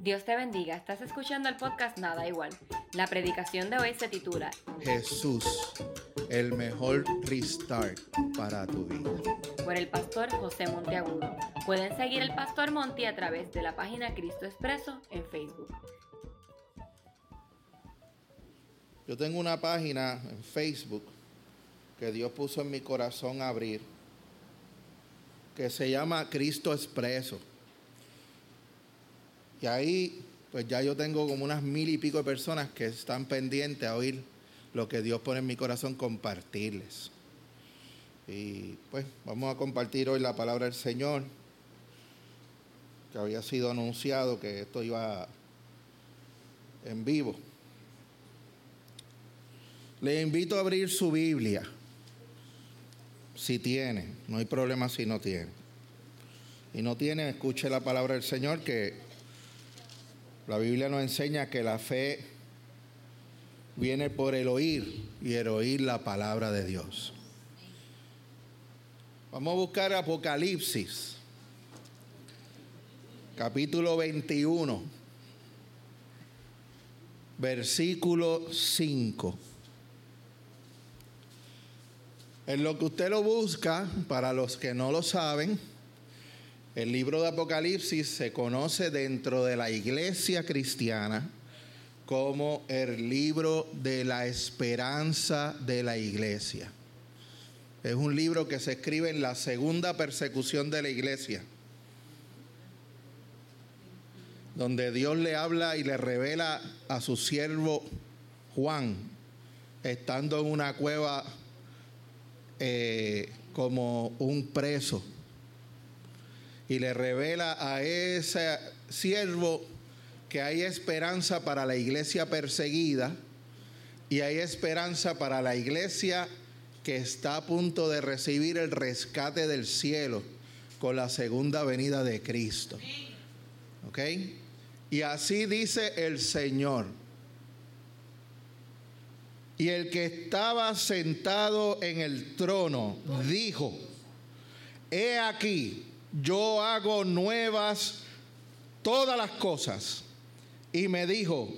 Dios te bendiga, estás escuchando el podcast Nada Igual. La predicación de hoy se titula Jesús, el mejor restart para tu vida. por el pastor José Monteagudo. Pueden seguir el pastor Monti a través de la página Cristo Expreso en Facebook. Yo tengo una página en Facebook que Dios puso en mi corazón abrir, que se llama Cristo Expreso. Y ahí, pues ya yo tengo como unas mil y pico de personas que están pendientes a oír lo que Dios pone en mi corazón, compartirles. Y pues vamos a compartir hoy la palabra del Señor, que había sido anunciado que esto iba en vivo. Le invito a abrir su Biblia, si tiene, no hay problema si no tiene. Y no tiene, escuche la palabra del Señor, que la Biblia nos enseña que la fe viene por el oír y el oír la palabra de Dios. Vamos a buscar Apocalipsis, capítulo 21, versículo 5. En lo que usted lo busca, para los que no lo saben, el libro de Apocalipsis se conoce dentro de la iglesia cristiana como el libro de la esperanza de la iglesia. Es un libro que se escribe en la segunda persecución de la iglesia, donde Dios le habla y le revela a su siervo Juan, estando en una cueva eh, como un preso, y le revela a ese siervo que hay esperanza para la iglesia perseguida y hay esperanza para la iglesia que está a punto de recibir el rescate del cielo con la segunda venida de Cristo. ¿Ok? Y así dice el Señor. Y el que estaba sentado en el trono dijo, he aquí, yo hago nuevas todas las cosas. Y me dijo,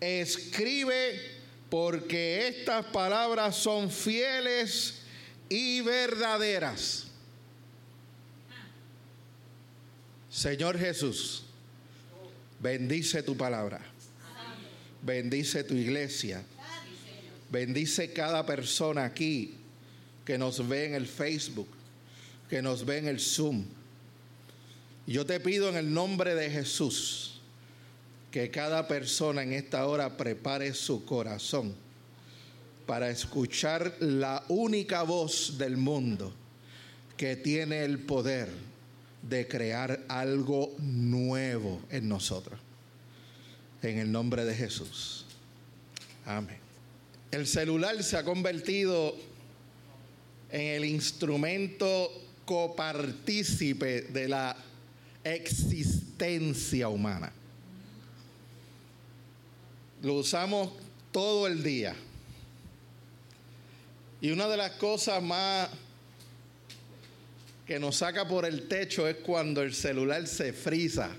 escribe porque estas palabras son fieles y verdaderas. Señor Jesús, bendice tu palabra. Bendice tu iglesia. Bendice cada persona aquí que nos ve en el Facebook, que nos ve en el Zoom. Yo te pido en el nombre de Jesús que cada persona en esta hora prepare su corazón para escuchar la única voz del mundo que tiene el poder de crear algo nuevo en nosotros. En el nombre de Jesús. Amén. El celular se ha convertido en el instrumento copartícipe de la existencia humana. Lo usamos todo el día. Y una de las cosas más que nos saca por el techo es cuando el celular se frisa.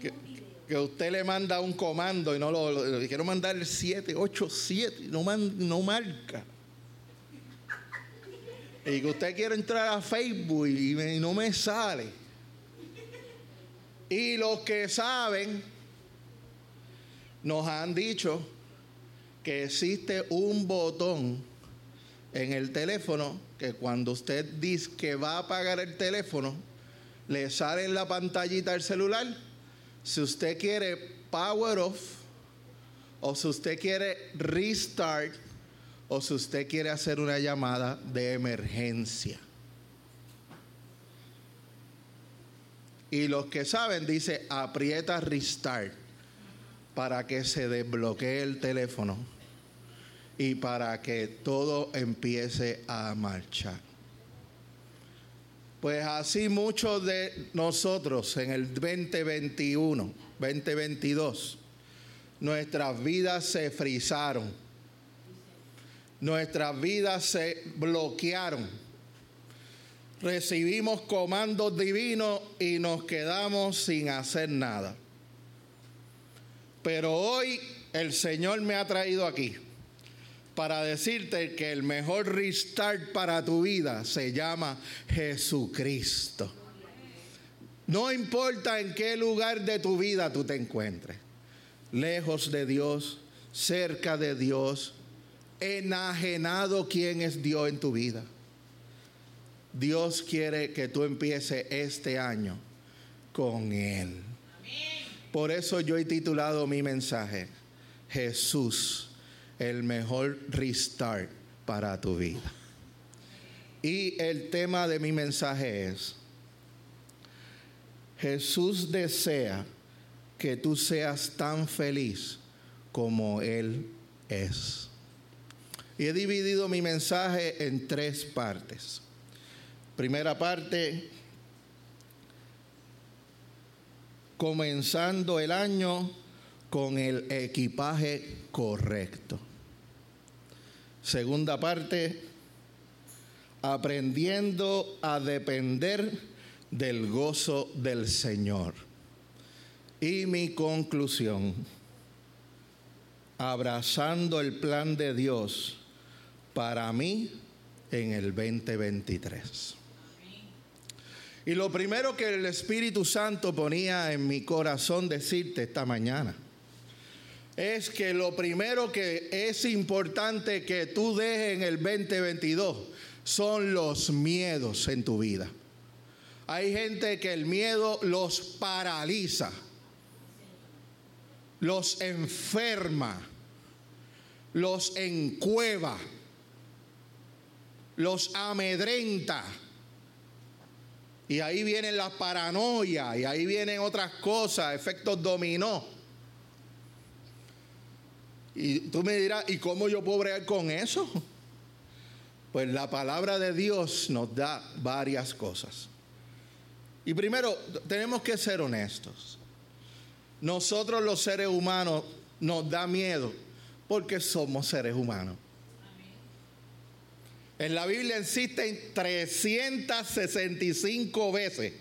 Que, que usted le manda un comando y no lo, quiero mandar el 7, 8, 7, no, man- no marca. Y que usted quiere entrar a Facebook y, no me sale. Y los que saben nos han dicho que existe un botón en el teléfono que cuando usted dice que va a apagar el teléfono, le sale en la pantallita del celular. Si usted quiere power off, o si usted quiere restart, o si usted quiere hacer una llamada de emergencia. Y los que saben dice aprieta restart para que se desbloquee el teléfono y para que todo empiece a marchar. Pues así muchos de nosotros en el 2021, 2022, nuestras vidas se frizaron, nuestras vidas se bloquearon. recibimos comandos divinos y nos quedamos sin hacer nada. Pero hoy el Señor me ha traído aquí para decirte que el mejor restart para tu vida se llama Jesucristo. No importa en qué lugar de tu vida tú te encuentres, lejos de Dios, cerca de Dios, enajenado quién es Dios en tu vida. Dios quiere que tú empieces este año con Él. Por eso yo he titulado mi mensaje, Jesús, el mejor restart para tu vida. Y el tema de mi mensaje es, Jesús desea que tú seas tan feliz como Él es. Y he dividido mi mensaje en tres partes. Primera parte, comenzando el año con el equipaje correcto. Segunda parte, aprendiendo a depender del gozo del Señor. Y mi conclusión, abrazando el plan de Dios para mí en el 2023. Y lo primero que el Espíritu Santo ponía en mi corazón decirte esta mañana es que lo primero que es importante que tú dejes en el 2022 son los miedos en tu vida. Hay gente que el miedo los paraliza, los enferma, los encueva, los amedrenta y ahí vienen las paranoia y ahí vienen otras cosas, efectos dominó. Y tú me dirás, ¿y cómo yo puedo bregar con eso? Pues la palabra de Dios nos da varias cosas. Y primero, tenemos que ser honestos. Nosotros los seres humanos nos da miedo porque somos seres humanos. En la Biblia existen 365 veces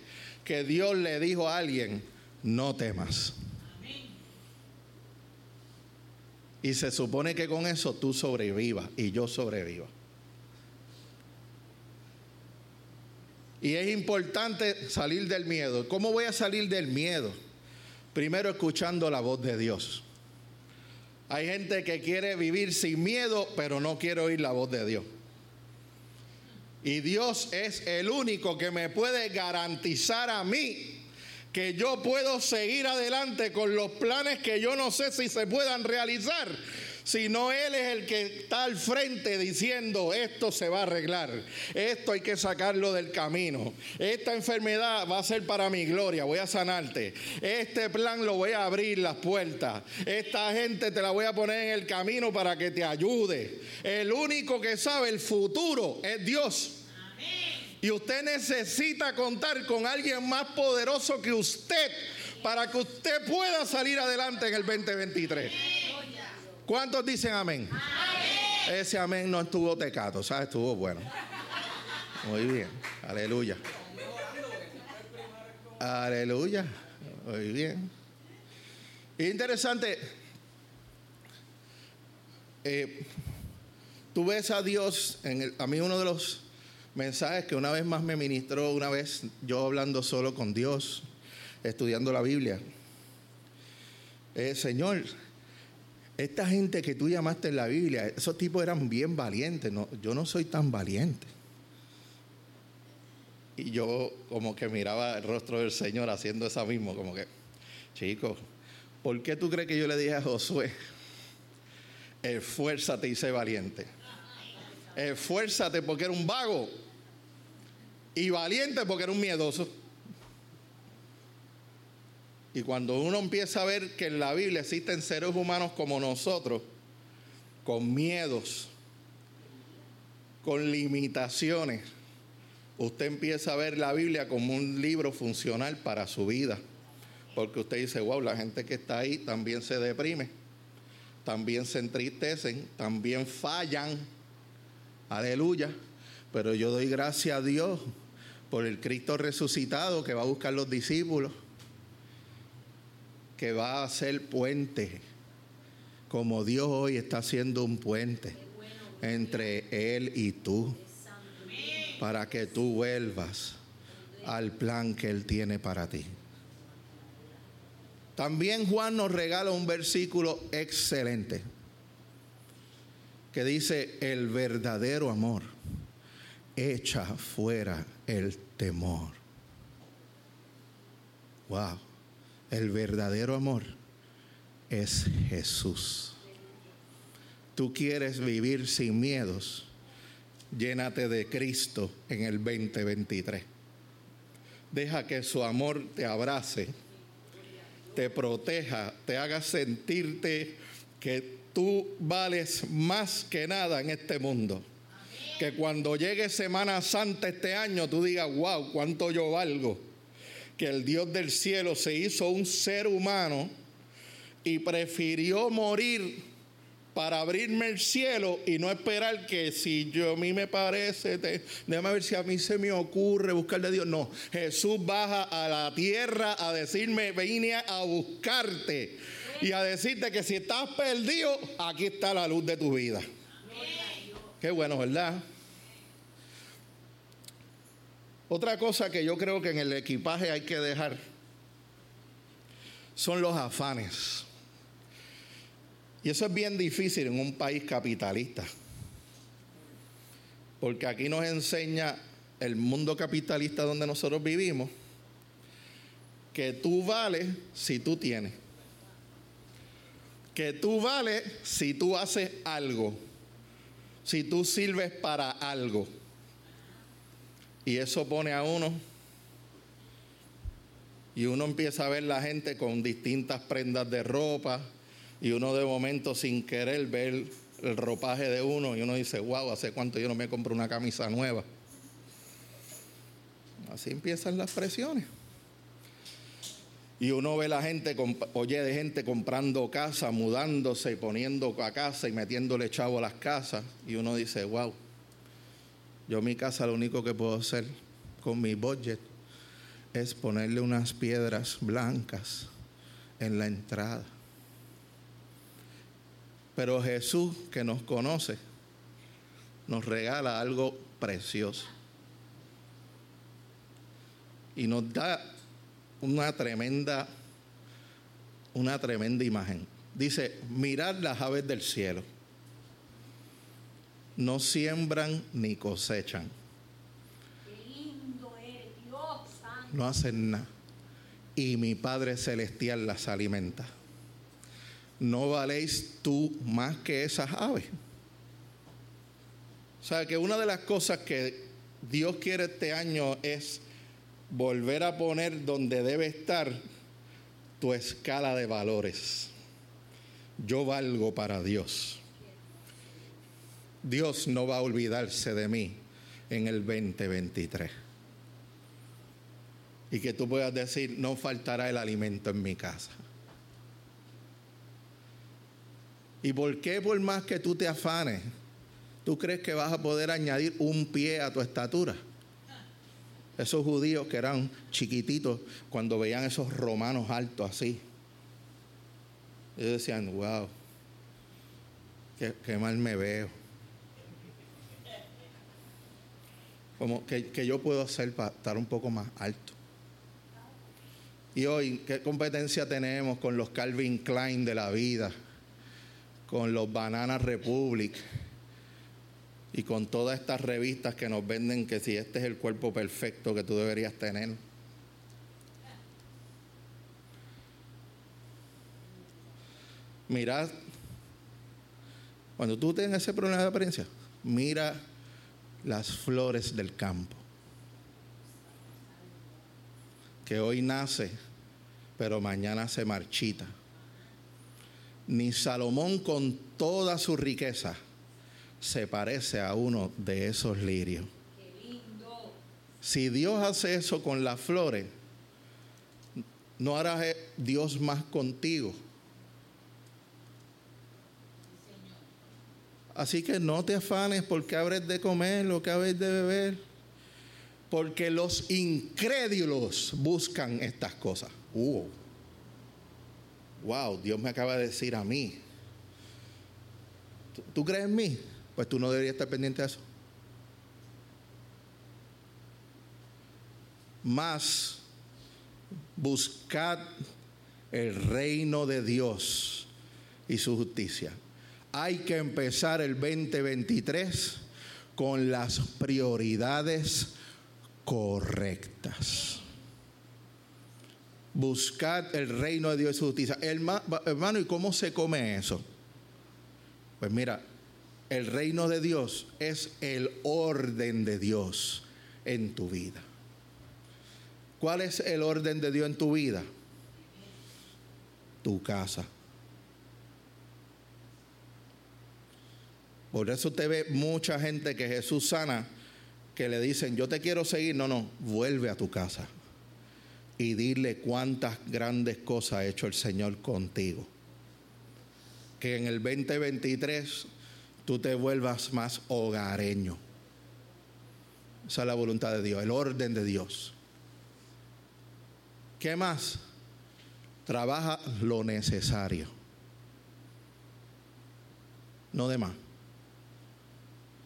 que Dios le dijo a alguien, no temas. Y se supone que con eso tú sobrevivas y yo sobreviva. Y es importante salir del miedo. ¿Cómo voy a salir del miedo? Primero escuchando la voz de Dios. Hay gente que quiere vivir sin miedo, pero no quiere oír la voz de Dios. Y Dios es el único que me puede garantizar a mí que yo puedo seguir adelante con los planes que yo no sé si se puedan realizar, sino Él es el que está al frente diciendo, esto se va a arreglar, esto hay que sacarlo del camino, esta enfermedad va a ser para mi gloria, voy a sanarte, este plan lo voy a abrir las puertas, esta gente te la voy a poner en el camino para que te ayude. El único que sabe el futuro es Dios. Y usted necesita contar con alguien más poderoso que usted para que usted pueda salir adelante en el 2023. ¿Cuántos dicen amén? Ese amén no estuvo tecato, ¿sabes? Estuvo bueno. Muy bien. Aleluya. Aleluya. Muy bien. Interesante. Eh, tú ves a Dios, en el, a mí uno de los mensajes que una vez más me ministró, una vez yo hablando solo con Dios, estudiando la Biblia. Eh, Señor, esta gente que tú llamaste en la Biblia, esos tipos eran bien valientes, no, yo no soy tan valiente. Y yo como que miraba el rostro del Señor haciendo eso mismo, como que, chicos, ¿por qué tú crees que yo le dije a Josué, esfuérzate y sé valiente? Esfuérzate porque era un vago y valiente porque era un miedoso. Y cuando uno empieza a ver que en la Biblia existen seres humanos como nosotros, con miedos, con limitaciones, usted empieza a ver la Biblia como un libro funcional para su vida. Porque usted dice, wow, la gente que está ahí también se deprime, también se entristecen, también fallan. Aleluya. Pero yo doy gracias a Dios por el Cristo resucitado que va a buscar los discípulos, que va a ser puente, como Dios hoy está haciendo un puente entre Él y tú, para que tú vuelvas al plan que Él tiene para ti. También Juan nos regala un versículo excelente que dice, el verdadero amor echa fuera el temor. Wow, el verdadero amor es Jesús. Tú quieres vivir sin miedos, llénate de Cristo en el 2023. Deja que su amor te abrace, te proteja, te haga sentirte que tú vales más que nada en este mundo. Que cuando llegue Semana Santa este año tú digas, wow, cuánto yo valgo. Que el Dios del cielo se hizo un ser humano y prefirió morir para abrirme el cielo y no esperar que si yo a mí me parece, déjame ver si a mí se me ocurre buscarle a Dios. No, Jesús baja a la tierra a decirme, vine a buscarte y a decirte que si estás perdido, aquí está la luz de tu vida. Qué bueno, ¿verdad? Otra cosa que yo creo que en el equipaje hay que dejar son los afanes. Y eso es bien difícil en un país capitalista. Porque aquí nos enseña el mundo capitalista donde nosotros vivimos que tú vales si tú tienes. Que tú vales si tú haces algo. Si tú sirves para algo. Y eso pone a uno. Y uno empieza a ver la gente con distintas prendas de ropa, y uno de momento sin querer ver el ropaje de uno y uno dice, wow, ¿hace cuánto yo no me compro una camisa nueva? Así empiezan las presiones. Y uno ve la gente, oye de gente comprando casa, mudándose y poniendo a casa y metiéndole chavo a las casas. Y uno dice, wow, yo mi casa lo único que puedo hacer con mi budget es ponerle unas piedras blancas en la entrada. Pero Jesús, que nos conoce, nos regala algo precioso. Y nos da una tremenda, una tremenda imagen. Dice, mirad las aves del cielo. No siembran ni cosechan. No hacen nada. Y mi Padre Celestial las alimenta. ¿no valéis tú más que esas aves? O sea que una de las cosas que Dios quiere este año es volver a poner donde debe estar tu escala de valores. Yo valgo para Dios. Dios no va a olvidarse de mí en el 2023. Y que tú puedas decir, no faltará el alimento en mi casa. ¿Y por qué por más que tú te afanes, tú crees que vas a poder añadir un pie a tu estatura? Esos judíos que eran chiquititos, cuando veían esos romanos altos así, ellos decían, wow, qué, mal me veo. Como que, que yo puedo hacer para estar un poco más alto. Y hoy, ¿qué competencia tenemos con los Calvin Klein de la vida? con los Banana Republic y con todas estas revistas que nos venden que si este es el cuerpo perfecto que tú deberías tener. Mira, cuando tú tienes ese problema de apariencia, mira las flores del campo. Que hoy nace, pero mañana se marchita ni Salomón con toda su riqueza se parece a uno de esos lirios. Si Dios hace eso con las flores, no hará Dios más contigo. Así que no te afanes porque abres de comer, lo que habéis de beber, Porque los incrédulos buscan estas cosas. Uh. Wow, Dios me acaba de decir a mí. ¿Tú, ¿Tú crees en mí? Pues tú no deberías estar pendiente de eso. Más buscad el reino de Dios y su justicia. Hay que empezar el 2023 con las prioridades correctas. Buscad el reino de Dios y su justicia. Hermano, ¿y cómo se come eso? Pues mira, el reino de Dios es el orden de Dios en tu vida. ¿Cuál es el orden de Dios en tu vida? Tu casa. Por eso te ve mucha gente que Jesús sana, que le dicen, yo te quiero seguir. No, no, vuelve a tu casa y dile cuántas grandes cosas ha hecho el Señor contigo. Que en el 2023 tú te vuelvas más hogareño. Esa es la voluntad de Dios, el orden de Dios. ¿Qué más? Trabaja lo necesario. No de más.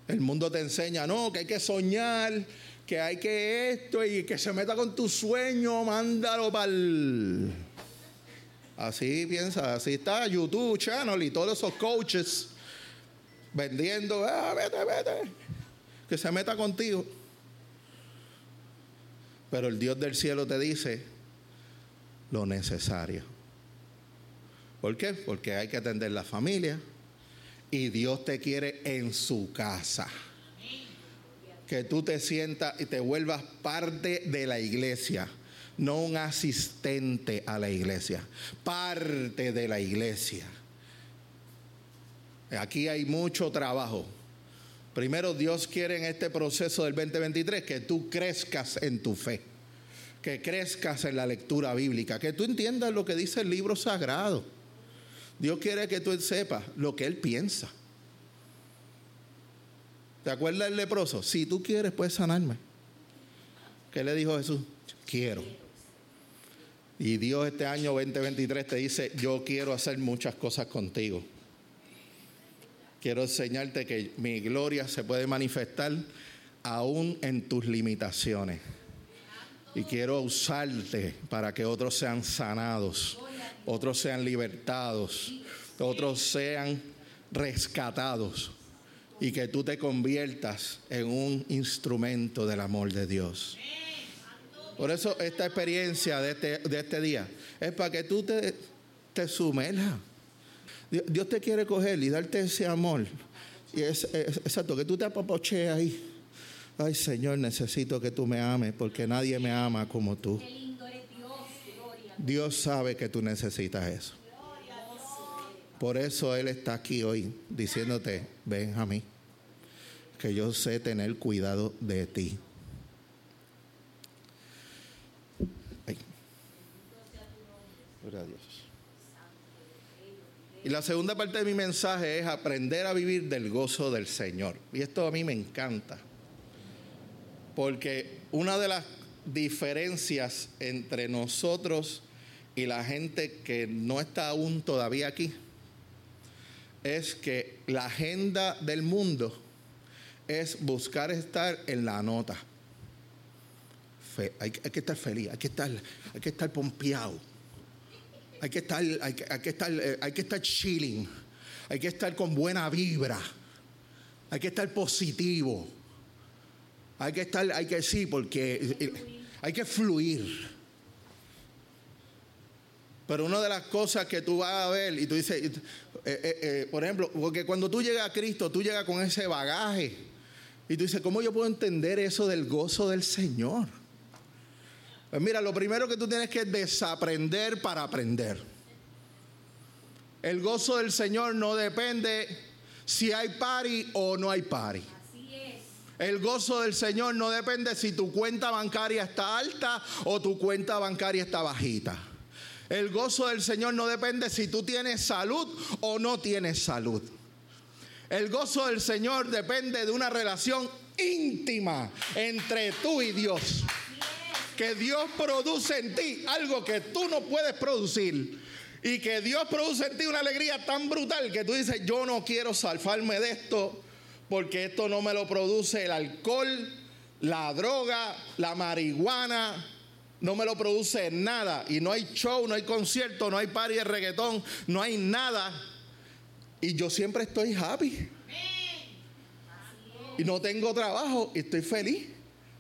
El mundo te enseña, no, que hay que soñar, que hay que esto y que se meta con tu sueño, mándalo para. Así piensa, así está YouTube Channel y todos esos coaches vendiendo, ah, vete, vete, que se meta contigo. Pero el Dios del cielo te dice lo necesario. ¿Por qué? Porque hay que atender la familia y Dios te quiere en su casa. Que tú te sientas y te vuelvas parte de la iglesia, no un asistente a la iglesia, parte de la iglesia. Aquí hay mucho trabajo. Primero Dios quiere en este proceso del 2023 que tú crezcas en tu fe, que crezcas en la lectura bíblica, que tú entiendas lo que dice el libro sagrado. Dios quiere que tú sepas lo que Él piensa. ¿Te acuerdas del leproso? Si tú quieres, puedes sanarme. ¿Qué le dijo Jesús? Quiero. Y Dios este año 2023 te dice, yo quiero hacer muchas cosas contigo quiero enseñarte que mi gloria se puede manifestar aún en tus limitaciones. Y quiero usarte para que otros sean sanados, otros sean libertados, otros sean rescatados y que tú te conviertas en un instrumento del amor de Dios. Por eso esta experiencia de este, de este día es para que tú te, te sumerjas Dios te quiere coger y darte ese amor. Y es, exacto, que tú te apapocheas ahí. Ay, Señor, necesito que tú me ames porque nadie me ama como tú. Dios sabe que tú necesitas eso. Por eso Él está aquí hoy diciéndote, ven a mí, que yo sé tener cuidado de ti. Ay. Gloria a Dios. Y la segunda parte de mi mensaje es aprender a vivir del gozo del Señor. Y esto a mí me encanta. Porque una de las diferencias entre nosotros y la gente que no está aún todavía aquí es que la agenda del mundo es buscar estar en la nota. hay, que estar feliz, hay que estar, hay que estar pompeado hay que estar, hay que, estar, eh, hay que estar chilling, hay que estar con buena vibra, hay que estar positivo, hay que estar, hay que sí, porque eh, hay que fluir. Pero una de las cosas que tú vas a ver, y tú dices, eh, por ejemplo, porque cuando tú llegas a Cristo, tú llegas con ese bagaje. Y tú dices, ¿cómo yo puedo entender eso del gozo del Señor? Pues mira, lo primero que tú tienes que desaprender para aprender. El gozo del Señor no depende si hay pari o no hay pari. El gozo del Señor no depende si tu cuenta bancaria está alta o tu cuenta bancaria está bajita. El gozo del Señor no depende si tú tienes salud o no tienes salud. El gozo del Señor depende de una relación íntima entre tú y Dios. Que Dios produce en ti algo que tú no puedes producir. Y que Dios produce en ti una alegría tan brutal que tú dices, yo no quiero salvarme de esto porque esto no me lo produce el alcohol, la droga, la marihuana, no me lo produce nada. Y no hay show, no hay concierto, no hay party de reggaetón, no hay nada. Y yo siempre estoy happy. Y no tengo trabajo y estoy feliz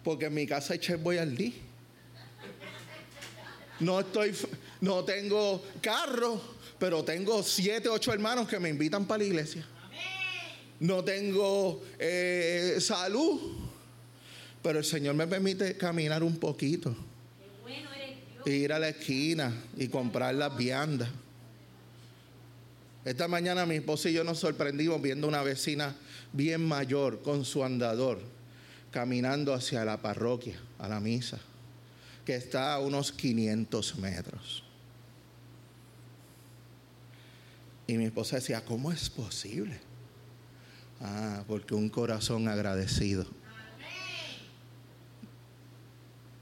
porque en mi casa hay chef día. No estoy, no tengo carro, pero tengo siete, ocho hermanos que me invitan para la iglesia. No tengo eh, salud, pero el Señor me permite caminar un poquito. Ir a la esquina y comprar las viandas. Esta mañana mi esposa y yo nos sorprendimos viendo una vecina bien mayor con su andador caminando hacia la parroquia, a la misa, que está a unos 500 metros. Y mi esposa decía, ¿cómo es posible? Ah, porque un corazón agradecido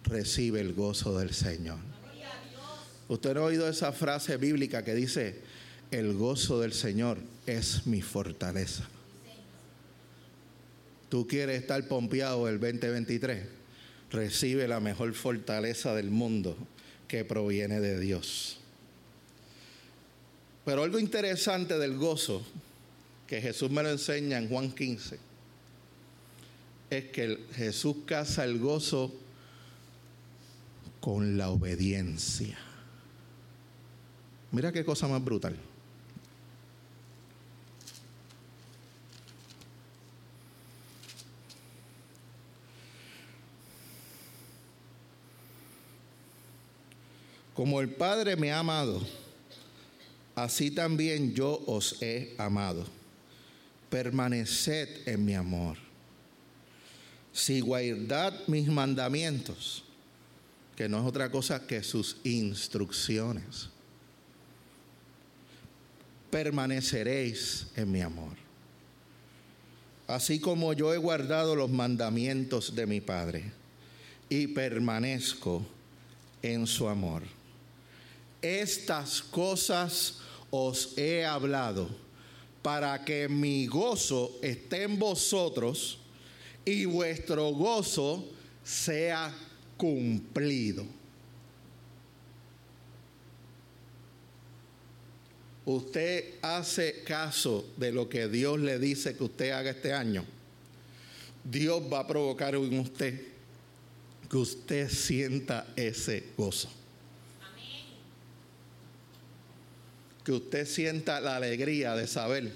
recibe el gozo del Señor. Usted ha oído esa frase bíblica que dice, el gozo del Señor es mi fortaleza. Tú quieres estar pompeado el 2023, recibe la mejor fortaleza del mundo que proviene de Dios. Pero algo interesante del gozo, que Jesús me lo enseña en Juan 15, es que Jesús casa el gozo con la obediencia. Mira qué cosa más brutal. Como el Padre me ha amado, así también yo os he amado. Permaneced en mi amor. Si guardad mis mandamientos, que no es otra cosa que sus instrucciones, permaneceréis en mi amor. Así como yo he guardado los mandamientos de mi Padre y permanezco en su amor estas cosas os he hablado para que mi gozo esté en vosotros y vuestro gozo sea cumplido. Usted hace caso de lo que Dios le dice que usted haga este año. Dios va a provocar en usted que usted sienta ese gozo. Que usted sienta la alegría de saber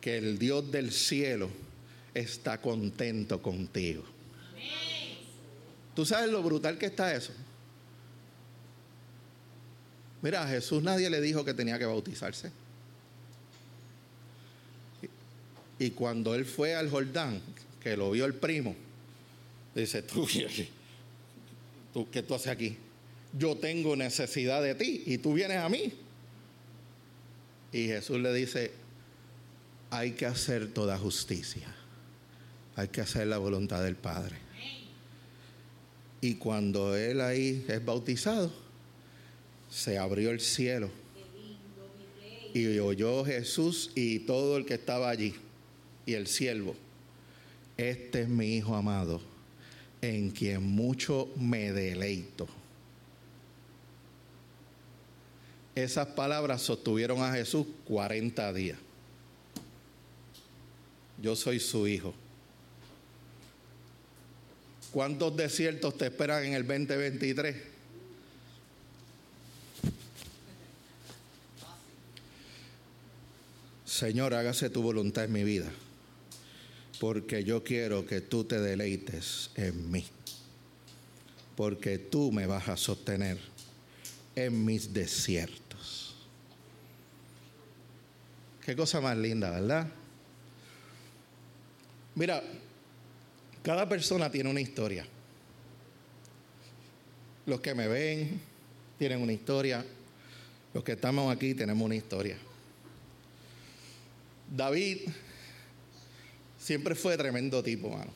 que el Dios del cielo está contento contigo. ¿Tú sabes lo brutal que está eso? Mira, a Jesús nadie le dijo que tenía que bautizarse. Y cuando él fue al Jordán, que lo vio el primo, dice, tú, tú ¿qué tú haces aquí? Yo tengo necesidad de ti y tú vienes a mí. Y Jesús le dice, hay que hacer toda justicia, hay que hacer la voluntad del Padre. Y cuando él ahí es bautizado, se abrió el cielo y oyó Jesús y todo el que estaba allí y el siervo. Este es mi Hijo amado, en quien mucho me deleito. Esas palabras sostuvieron a Jesús 40 días. Yo soy su hijo. ¿Cuántos desiertos te esperan en el 2023? Señor, hágase tu voluntad en mi vida, porque yo quiero que tú te deleites en mí, porque tú me vas a sostener en mis desiertos. Qué cosa más linda, ¿verdad? Mira, cada persona tiene una historia. Los que me ven tienen una historia. Los que estamos aquí tenemos una historia. David siempre fue tremendo tipo, mano.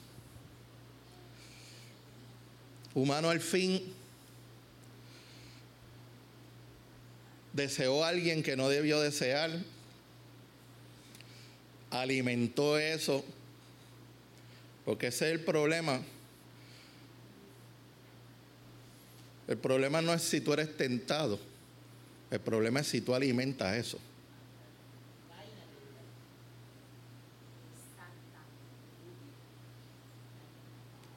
humano al fin deseó a alguien que no debió desear, alimentó eso, porque ese es el problema. El problema no es si tú eres tentado, el problema es si tú alimentas eso.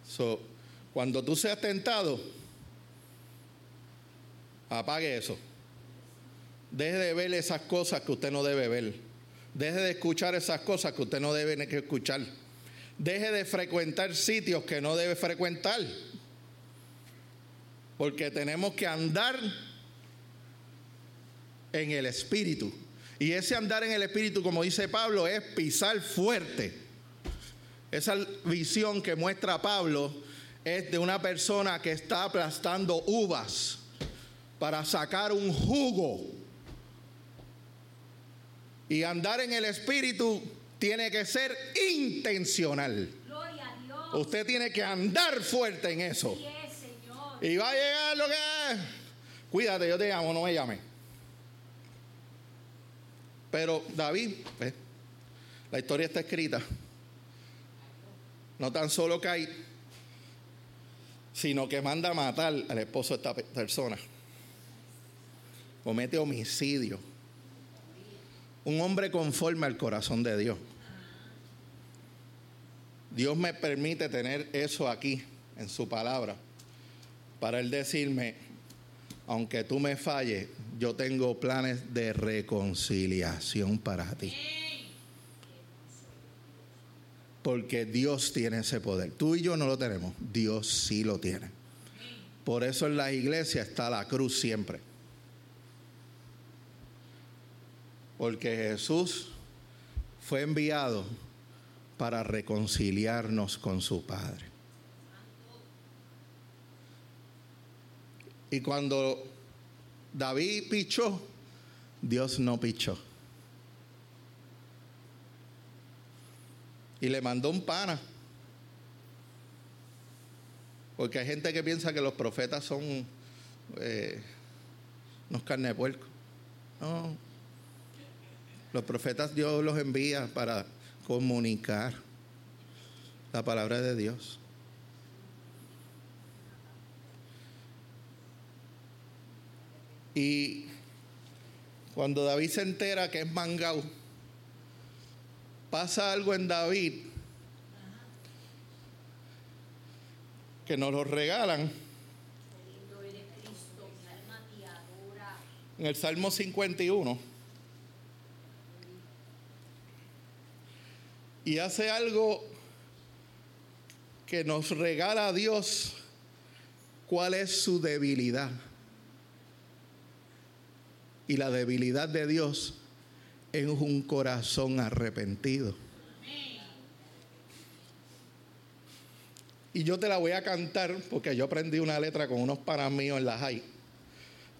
So, cuando tú seas tentado, apague eso. Deje de ver esas cosas que usted no debe ver. Deje de escuchar esas cosas que usted no debe escuchar. Deje de frecuentar sitios que no debe frecuentar. Porque tenemos que andar en el Espíritu. Y ese andar en el Espíritu, como dice Pablo, es pisar fuerte. Esa visión que muestra Pablo es de una persona que está aplastando uvas para sacar un jugo. Y andar en el Espíritu tiene que ser intencional. Usted tiene que andar fuerte en eso. Y va a llegar lo que es. Cuídate, yo te llamo, no me llame. Pero David, la historia está escrita. No tan solo cae, sino que manda a matar al esposo de esta persona. Comete homicidio. Un hombre conforme al corazón de Dios. Dios me permite tener eso aquí en su palabra para él decirme, aunque tú me falles, yo tengo planes de reconciliación para ti. Porque Dios tiene ese poder. Tú y yo no lo tenemos, Dios sí lo tiene. Por eso en la iglesia está la cruz siempre. Porque Jesús fue enviado para reconciliarnos con su Padre. Y cuando David pichó, Dios no pichó. Y le mandó un pana. Porque hay gente que piensa que los profetas son eh, unos carne de puerco. No. Los profetas Dios los envía para comunicar la palabra de Dios. Y cuando David se entera que es mangao, pasa algo en David que nos lo regalan. En el Salmo 51. Y hace algo que nos regala a Dios cuál es su debilidad. Y la debilidad de Dios es un corazón arrepentido. Y yo te la voy a cantar porque yo aprendí una letra con unos panas míos en la high,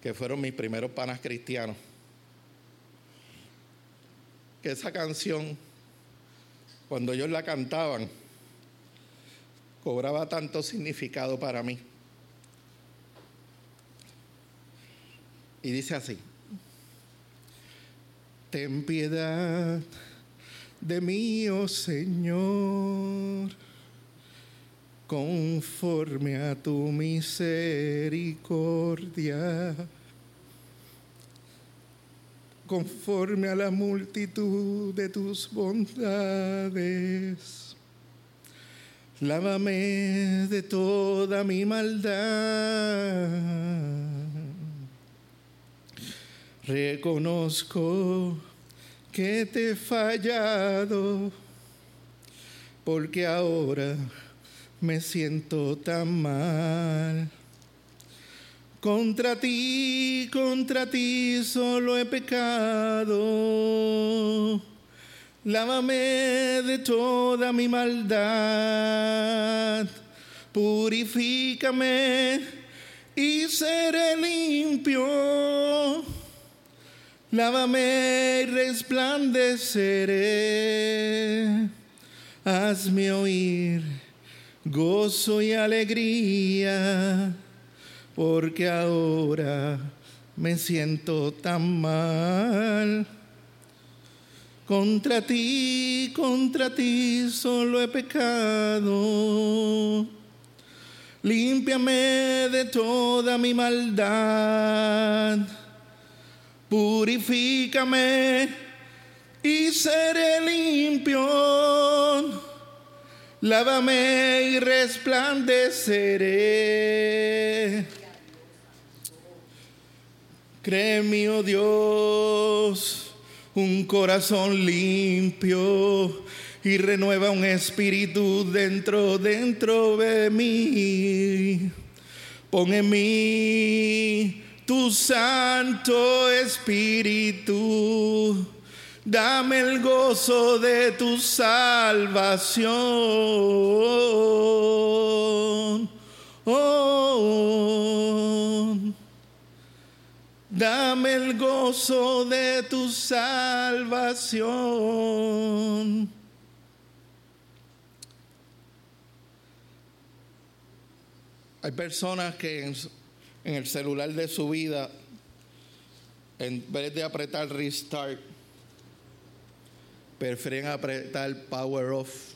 que fueron mis primeros panas cristianos. Que esa canción, cuando ellos la cantaban, cobraba tanto significado para mí. Y dice así ten piedad de mí, oh Señor, conforme a tu misericordia, conforme a la multitud de tus bondades. Lávame de toda mi maldad Reconozco que te he fallado, porque ahora me siento tan mal. Contra ti, contra ti solo he pecado. Lávame de toda mi maldad. Purifícame y seré limpio Lávame y resplandeceré. Hazme oír gozo y alegría, porque ahora me siento tan mal. Contra ti, contra ti solo he pecado. Límpiame de toda mi maldad. Purifícame y seré limpio. Lávame y resplandeceré. Créeme, oh Dios, un corazón limpio y renueva un espíritu dentro, dentro de mí. Pon en mí tu santo espíritu. Dame el gozo de tu salvación. Dame el gozo de tu salvación. Hay personas que en, el celular de su vida, en vez de apretar restart, prefieren apretar power off.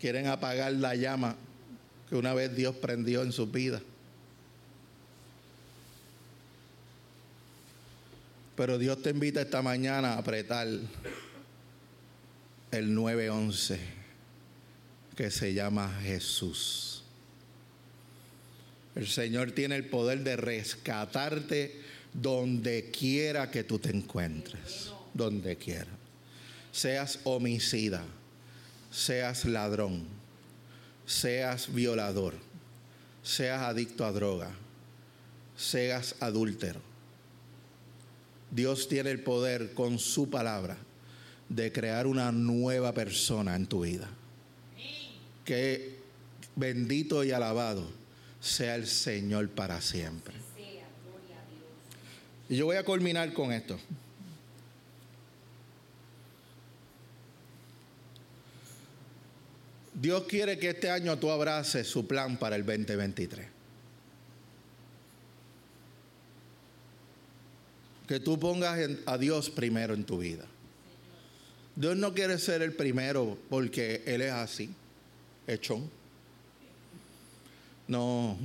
Quieren apagar la llama que una vez Dios prendió en su vida. Pero Dios te invita esta mañana a apretar el 911 que se llama Jesús. El Señor tiene el poder de rescatarte donde quiera que tú te encuentres, donde quiera. Seas homicida, seas ladrón, seas violador, seas adicto a droga, seas adúltero. Dios tiene el poder con su palabra de crear una nueva persona en tu vida. Que bendito y alabado sea el Señor para siempre. Y yo voy a culminar con esto. Dios quiere que este año tú abraces su plan para el 2023. Que tú pongas a Dios primero en tu vida. Dios no quiere ser el primero porque Él es así, hechón. No.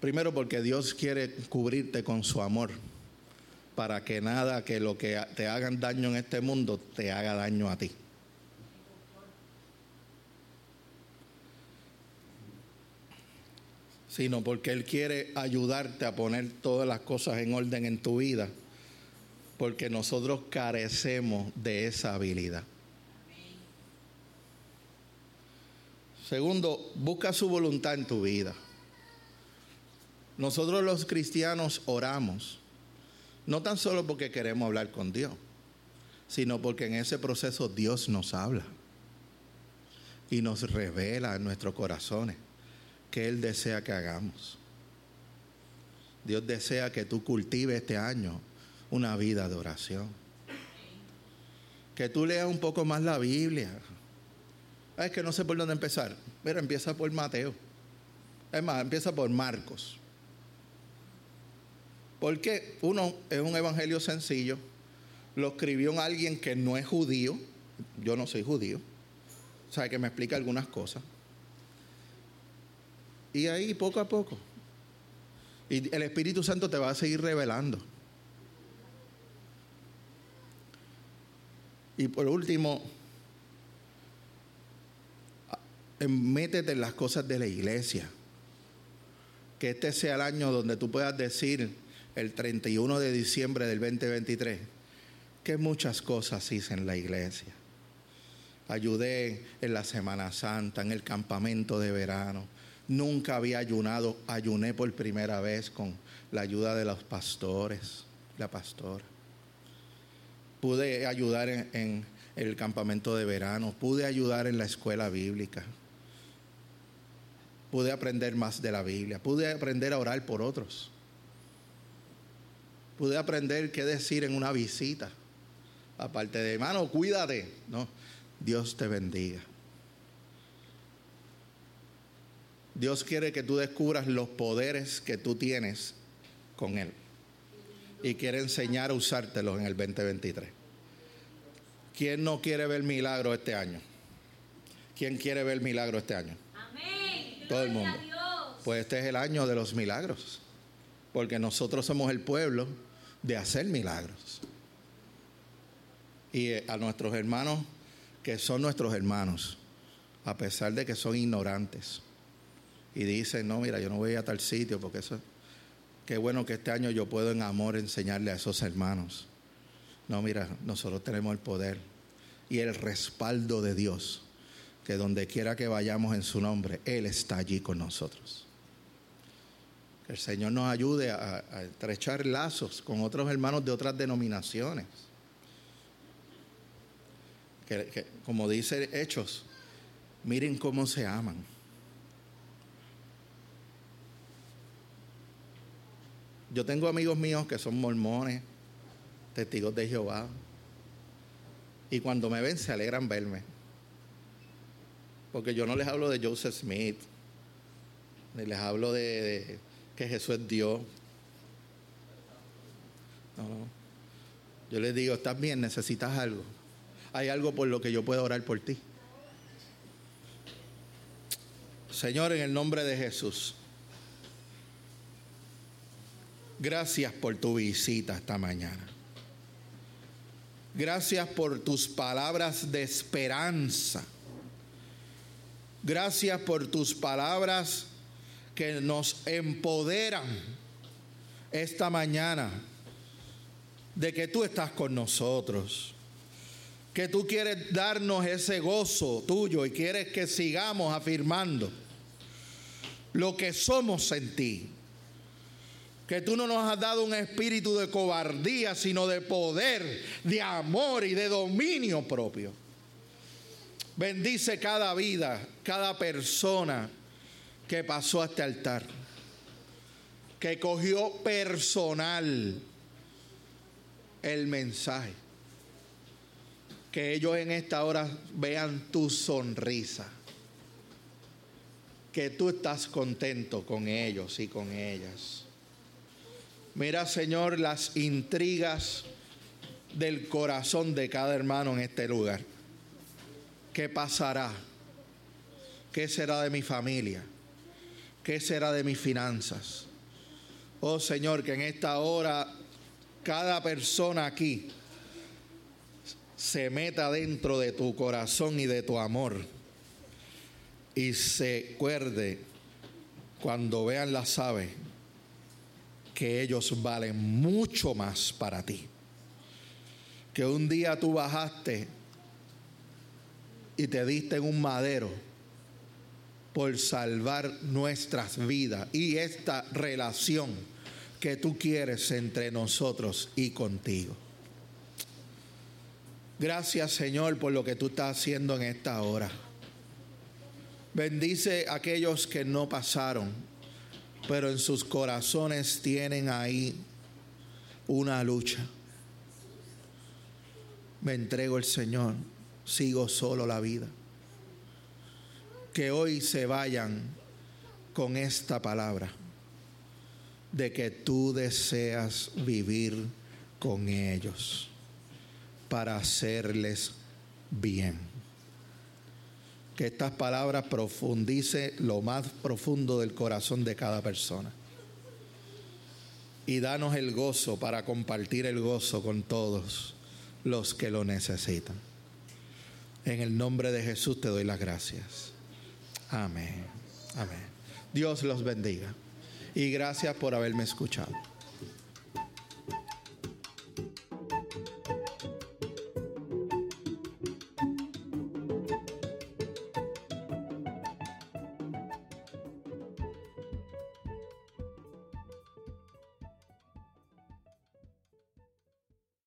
Primero porque Dios quiere cubrirte con su amor para que nada que lo que te hagan daño en este mundo te haga daño a ti. Sino porque Él quiere ayudarte a poner todas las cosas en orden en tu vida, porque nosotros carecemos de esa habilidad. Segundo, busca su voluntad en tu vida. Nosotros los cristianos oramos, no tan solo porque queremos hablar con Dios, sino porque en ese proceso Dios nos habla y nos revela en nuestros corazones que Él desea que hagamos. Dios desea que tú cultives este año una vida de oración. Que tú leas un poco más la Biblia, Ah, es que no sé por dónde empezar. Mira, empieza por Mateo. Es más, empieza por Marcos. Porque uno es un evangelio sencillo. Lo escribió alguien que no es judío. Yo no soy judío. O sea, que me explica algunas cosas. Y ahí poco a poco. Y el Espíritu Santo te va a seguir revelando. Y por último, métete en las cosas de la iglesia. Que este sea el año donde tú puedas decir el 31 de diciembre del 2023 que muchas cosas hice en la iglesia. Ayudé en la Semana Santa, en el campamento de verano. Nunca había ayunado, ayuné por primera vez con la ayuda de los pastores, la pastora. Pude ayudar en, el campamento de verano, pude ayudar en la escuela bíblica pude aprender más de la Biblia, pude aprender a orar por otros, pude aprender qué decir en una visita, aparte de, hermano, cuídate, no, Dios te bendiga. Dios quiere que tú descubras los poderes que tú tienes con Él. Y quiere enseñar a usártelos en el 2023. ¿Quién no quiere ver milagro este año? ¿Quién quiere ver milagro este año? Amén. Todo el mundo. Pues este es el año de los milagros. Porque nosotros somos el pueblo de hacer milagros. Y eh, a nuestros hermanos, que son nuestros hermanos, a pesar de que son ignorantes, y dicen, no, mira, yo no voy a tal sitio porque eso, qué bueno que este año yo puedo en amor enseñarle a esos hermanos. No, mira, nosotros tenemos el poder y el respaldo de Dios, que donde quiera que vayamos en su nombre, Él está allí con nosotros. Que el Señor nos ayude a, estrechar lazos con otros hermanos de otras denominaciones. Que, como dice Hechos, miren cómo se aman. Yo tengo amigos míos que son mormones, testigos de Jehová, y cuando me ven se alegran verme. Porque yo no les hablo de Joseph Smith, ni les hablo de, que Jesús es Dios. No, no. Yo les digo, estás bien, necesitas algo. Hay algo por lo que yo puedo orar por ti. Señor, en el nombre de Jesús, gracias por tu visita esta mañana. Gracias por tus palabras de esperanza. Gracias por tus palabras que nos empoderan esta mañana de que tú estás con nosotros. Que tú quieres darnos ese gozo tuyo y quieres que sigamos afirmando lo que somos en ti. Que tú no nos has dado un espíritu de cobardía, sino de poder, de amor y de dominio propio. Bendice cada vida, cada persona que pasó a este altar, que cogió personal el mensaje. Que ellos en esta hora vean tu sonrisa. Que tú estás contento con ellos y con ellas. Mira, Señor, las intrigas del corazón de cada hermano en este lugar. ¿Qué pasará? ¿Qué será de mi familia? ¿Qué será de mis finanzas? Oh Señor, que en esta hora cada persona aquí se meta dentro de tu corazón y de tu amor y se acuerde cuando vean las aves que ellos valen mucho más para ti. Que un día tú bajaste y te diste en un madero por salvar nuestras vidas y esta relación que tú quieres entre nosotros y contigo. Gracias Señor por lo que tú estás haciendo en esta hora. Bendice a aquellos que no pasaron, pero en sus corazones tienen ahí una lucha. Me entrego el Señor, sigo solo la vida. Que hoy se vayan con esta palabra de que tú deseas vivir con ellos para hacerles bien. Que estas palabras profundice lo más profundo del corazón de cada persona. Y danos el gozo para compartir el gozo con todos los que lo necesitan. En el nombre de Jesús te doy las gracias. Amén. Amén. Dios los bendiga y gracias por haberme escuchado.